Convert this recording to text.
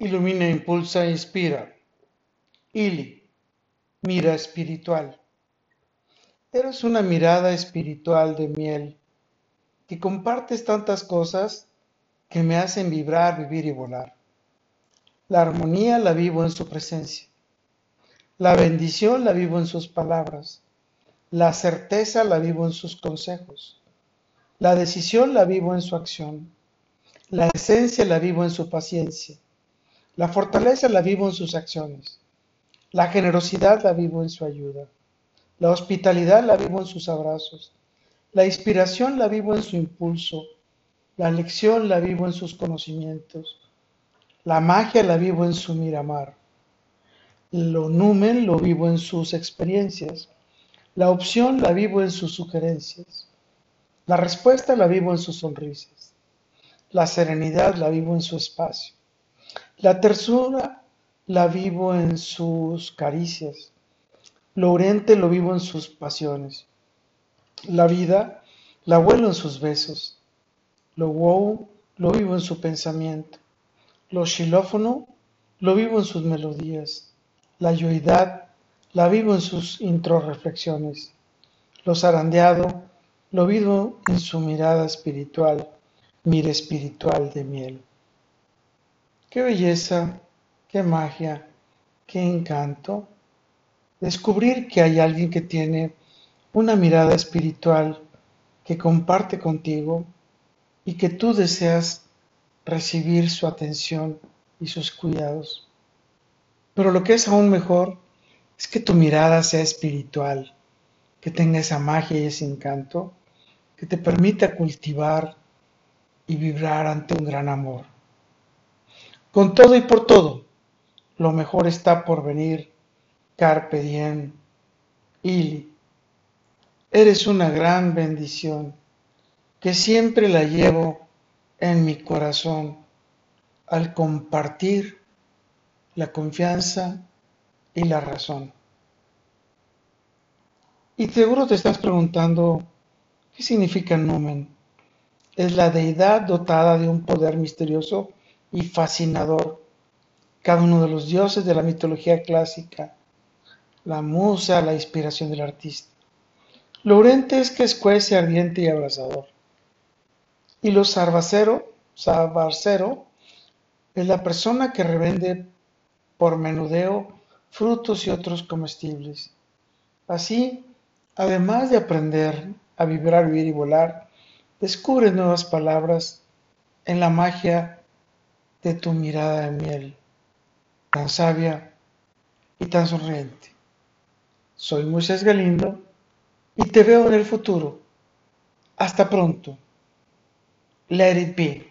Ilumina, impulsa inspira. Ili, mira espiritual. Eres una mirada espiritual de miel, que compartes tantas cosas que me hacen vibrar, vivir y volar. La armonía la vivo en su presencia. La bendición la vivo en sus palabras. La certeza la vivo en sus consejos. La decisión la vivo en su acción. La esencia la vivo en su paciencia. La fortaleza la vivo en sus acciones. La generosidad la vivo en su ayuda. La hospitalidad la vivo en sus abrazos. La inspiración la vivo en su impulso. La lección la vivo en sus conocimientos. La magia la vivo en su miramar. Lo numen lo vivo en sus experiencias. La opción la vivo en sus sugerencias. La respuesta la vivo en sus sonrisas. La serenidad la vivo en su espacio. La tersura la vivo en sus caricias. Lo urente lo vivo en sus pasiones. La vida la vuelo en sus besos. Lo wow lo vivo en su pensamiento. Lo xilófono lo vivo en sus melodías. La yoidad la vivo en sus introreflexiones. Lo zarandeado lo vivo en su mirada espiritual, mira espiritual de miel. Qué belleza, qué magia, qué encanto. Descubrir que hay alguien que tiene una mirada espiritual que comparte contigo y que tú deseas recibir su atención y sus cuidados. Pero lo que es aún mejor es que tu mirada sea espiritual, que tenga esa magia y ese encanto que te permita cultivar y vibrar ante un gran amor. Con todo y por todo, lo mejor está por venir. Carpe diem, Ili. Eres una gran bendición que siempre la llevo en mi corazón al compartir la confianza y la razón. Y seguro te estás preguntando, ¿qué significa Numen? Es la deidad dotada de un poder misterioso y fascinador. Cada uno de los dioses de la mitología clásica, la musa, la inspiración del artista. Lo es que escuece, ardiente y abrasador. Y lo sarvacero, sarvacero es la persona que revende por menudeo frutos y otros comestibles. Así, además de aprender a vibrar, vivir y volar, descubre nuevas palabras en la magia de tu mirada de miel, tan sabia y tan sonriente. Soy Moisés Galindo y te veo en el futuro. Hasta pronto. Let it be.